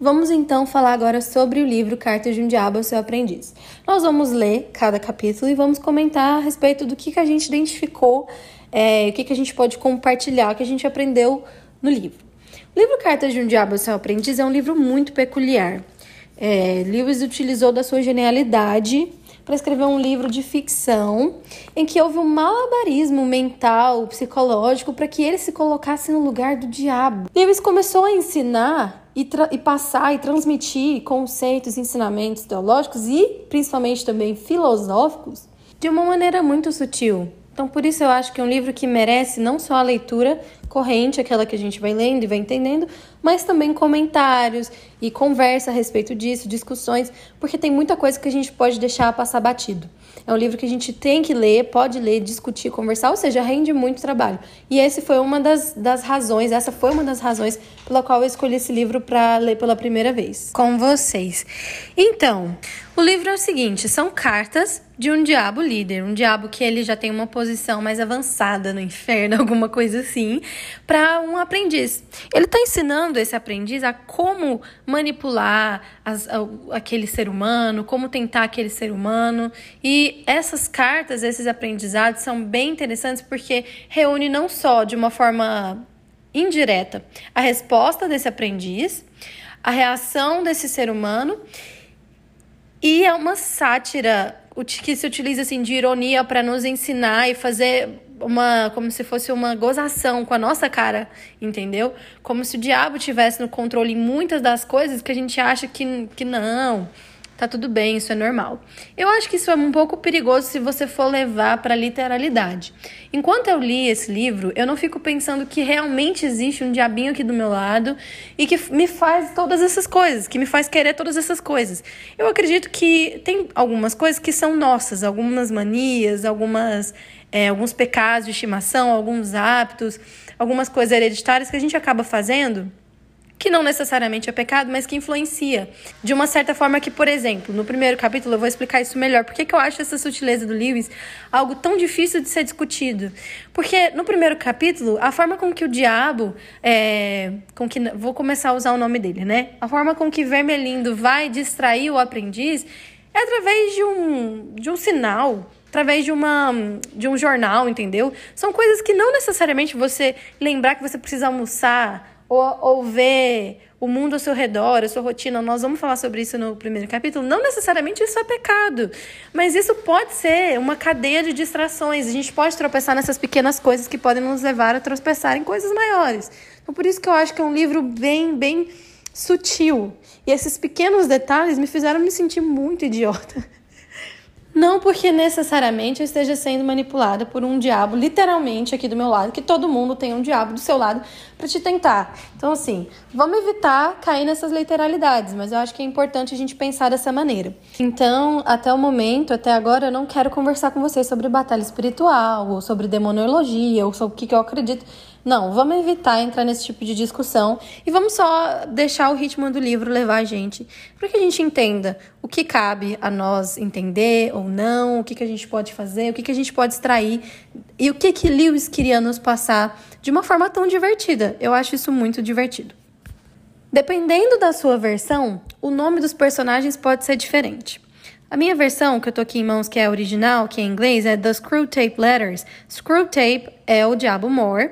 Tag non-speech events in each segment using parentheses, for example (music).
Vamos então falar agora sobre o livro Cartas de um Diabo ao Seu Aprendiz. Nós vamos ler cada capítulo e vamos comentar a respeito do que, que a gente identificou, é, o que, que a gente pode compartilhar, o que a gente aprendeu no livro. O livro Cartas de um Diabo ao Seu Aprendiz é um livro muito peculiar. É, Lewis utilizou da sua genialidade para escrever um livro de ficção em que houve um malabarismo mental, psicológico, para que ele se colocasse no lugar do diabo. Lewis começou a ensinar e, e, passar e transmitir conceitos, ensinamentos teológicos e principalmente também filosóficos de uma maneira muito sutil. Então, por isso eu acho que é um livro que merece não só a leitura corrente, aquela que a gente vai lendo e vai entendendo, mas também comentários e conversa a respeito disso, discussões, porque tem muita coisa que a gente pode deixar passar batido. É um livro que a gente tem que ler, pode ler, discutir, conversar, ou seja, rende muito trabalho. E esse foi uma das, das razões, essa foi uma das razões pela qual eu escolhi esse livro para ler pela primeira vez com vocês. Então, o livro é o seguinte: são cartas de um diabo líder, um diabo que ele já tem uma posição mais avançada no inferno, (laughs) alguma coisa assim, para um aprendiz. Ele está ensinando esse aprendiz a como manipular as, a, aquele ser humano, como tentar aquele ser humano. E essas cartas, esses aprendizados são bem interessantes porque reúne não só de uma forma indireta a resposta desse aprendiz, a reação desse ser humano e é uma sátira que se utiliza assim de ironia para nos ensinar e fazer uma como se fosse uma gozação com a nossa cara, entendeu? Como se o diabo tivesse no controle em muitas das coisas que a gente acha que, que não tá tudo bem, isso é normal. Eu acho que isso é um pouco perigoso se você for levar para literalidade. Enquanto eu li esse livro, eu não fico pensando que realmente existe um diabinho aqui do meu lado e que me faz todas essas coisas, que me faz querer todas essas coisas. Eu acredito que tem algumas coisas que são nossas, algumas manias, algumas é, alguns pecados de estimação, alguns hábitos, algumas coisas hereditárias que a gente acaba fazendo que não necessariamente é pecado, mas que influencia. De uma certa forma que, por exemplo, no primeiro capítulo eu vou explicar isso melhor. Por que, que eu acho essa sutileza do Lewis algo tão difícil de ser discutido? Porque no primeiro capítulo, a forma com que o diabo, é, com que vou começar a usar o nome dele, né? A forma com que Vermelindo vai distrair o aprendiz é através de um, de um sinal, através de, uma, de um jornal, entendeu? São coisas que não necessariamente você lembrar que você precisa almoçar ou, ou ver o mundo ao seu redor, a sua rotina, nós vamos falar sobre isso no primeiro capítulo. Não necessariamente isso é pecado, mas isso pode ser uma cadeia de distrações. A gente pode tropeçar nessas pequenas coisas que podem nos levar a tropeçar em coisas maiores. Então, por isso que eu acho que é um livro bem, bem sutil. E esses pequenos detalhes me fizeram me sentir muito idiota. (laughs) Não porque necessariamente eu esteja sendo manipulada por um diabo, literalmente aqui do meu lado, que todo mundo tem um diabo do seu lado para te tentar. Então, assim, vamos evitar cair nessas literalidades, mas eu acho que é importante a gente pensar dessa maneira. Então, até o momento, até agora, eu não quero conversar com vocês sobre batalha espiritual, ou sobre demonologia, ou sobre o que eu acredito não, vamos evitar entrar nesse tipo de discussão e vamos só deixar o ritmo do livro levar a gente para que a gente entenda o que cabe a nós entender ou não, o que, que a gente pode fazer, o que, que a gente pode extrair e o que, que Lewis queria nos passar de uma forma tão divertida. Eu acho isso muito divertido. Dependendo da sua versão, o nome dos personagens pode ser diferente. A minha versão, que eu tô aqui em mãos, que é a original, que é em inglês, é The Screwtape Letters. Screwtape é o Diabo Moore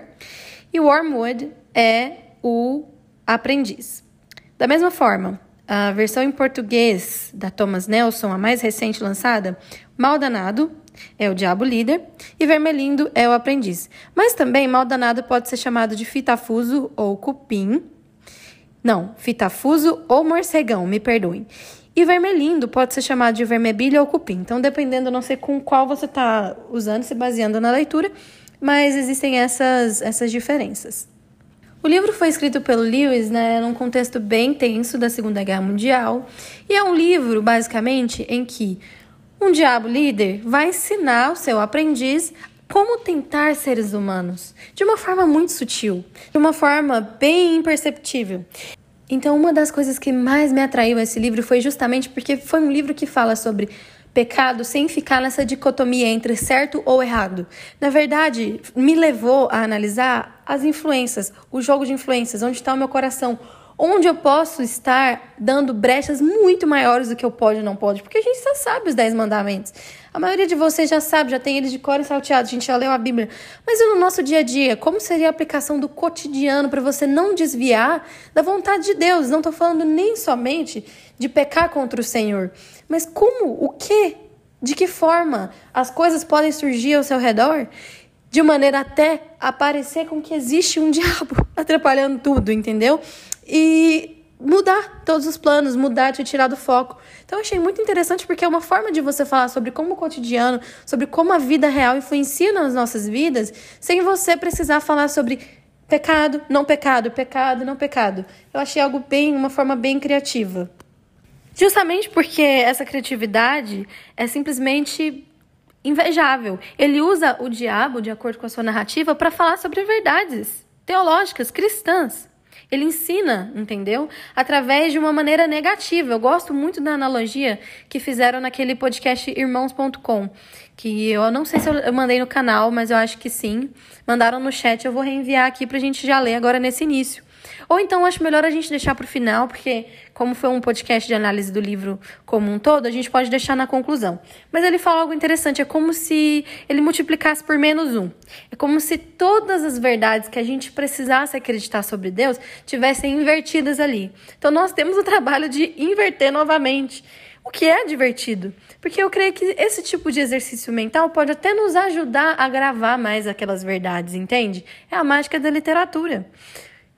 e Wormwood é o aprendiz. Da mesma forma, a versão em português da Thomas Nelson, a mais recente lançada, Mal Danado é o Diabo Líder e Vermelindo é o aprendiz. Mas também Mal Danado pode ser chamado de Fitafuso ou Cupim. Não, Fitafuso ou Morcegão, me perdoem. E vermelindo pode ser chamado de vermelho ou cupim. Então, dependendo, não sei com qual você está usando, se baseando na leitura, mas existem essas, essas diferenças. O livro foi escrito pelo Lewis né, num contexto bem tenso da Segunda Guerra Mundial, e é um livro, basicamente, em que um diabo líder vai ensinar o seu aprendiz como tentar seres humanos, de uma forma muito sutil, de uma forma bem imperceptível. Então, uma das coisas que mais me atraiu esse livro foi justamente porque foi um livro que fala sobre pecado sem ficar nessa dicotomia entre certo ou errado. Na verdade, me levou a analisar as influências, o jogo de influências, onde está o meu coração, onde eu posso estar dando brechas muito maiores do que eu pode e não pode, porque a gente já sabe os dez mandamentos. A maioria de vocês já sabe, já tem eles de cor e salteado, a gente já leu a Bíblia. Mas no nosso dia a dia? Como seria a aplicação do cotidiano para você não desviar da vontade de Deus? Não estou falando nem somente de pecar contra o Senhor, mas como, o que, de que forma as coisas podem surgir ao seu redor de maneira até aparecer com que existe um (laughs) diabo atrapalhando tudo, entendeu? E mudar todos os planos, mudar, te tirar do foco. Então eu achei muito interessante porque é uma forma de você falar sobre como o cotidiano, sobre como a vida real influencia nas nossas vidas, sem você precisar falar sobre pecado, não pecado, pecado, não pecado. Eu achei algo bem, uma forma bem criativa. Justamente porque essa criatividade é simplesmente invejável. Ele usa o diabo, de acordo com a sua narrativa, para falar sobre verdades teológicas cristãs. Ele ensina, entendeu? Através de uma maneira negativa. Eu gosto muito da analogia que fizeram naquele podcast irmãos.com, que eu não sei se eu mandei no canal, mas eu acho que sim. Mandaram no chat, eu vou reenviar aqui pra gente já ler agora nesse início. Ou então acho melhor a gente deixar para o final, porque como foi um podcast de análise do livro como um todo, a gente pode deixar na conclusão. Mas ele fala algo interessante, é como se ele multiplicasse por menos um. É como se todas as verdades que a gente precisasse acreditar sobre Deus tivessem invertidas ali. Então nós temos o trabalho de inverter novamente. O que é divertido, porque eu creio que esse tipo de exercício mental pode até nos ajudar a gravar mais aquelas verdades, entende? É a mágica da literatura.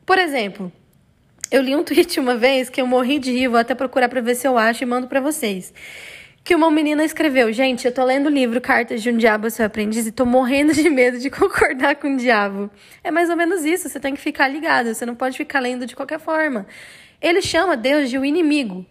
Por exemplo, eu li um (laughs) tweet uma vez que eu morri de rir, vou até procurar para ver se eu acho e mando para vocês. Que uma menina escreveu: Gente, eu tô lendo o livro Cartas de um Diabo, seu aprendiz, e tô morrendo de medo de (laughs) concordar com o diabo. É mais ou menos isso, você tem que ficar ligado, você não pode ficar lendo de qualquer forma. Ele chama Deus de o um inimigo.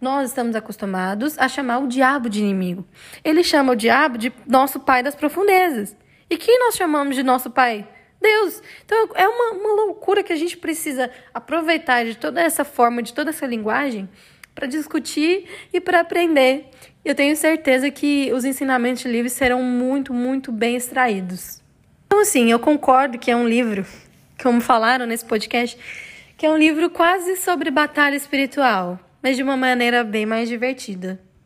Nós estamos acostumados a chamar o diabo de inimigo. Ele chama o diabo de nosso pai das profundezas. E quem nós chamamos de nosso pai? Deus. Então é uma, uma loucura que a gente precisa aproveitar de toda essa forma, de toda essa linguagem, para discutir e para aprender. Eu tenho certeza que os ensinamentos livres serão muito, muito bem extraídos. Então, assim, eu concordo que é um livro, como falaram nesse podcast, que é um livro quase sobre batalha espiritual, mas de uma maneira bem mais divertida.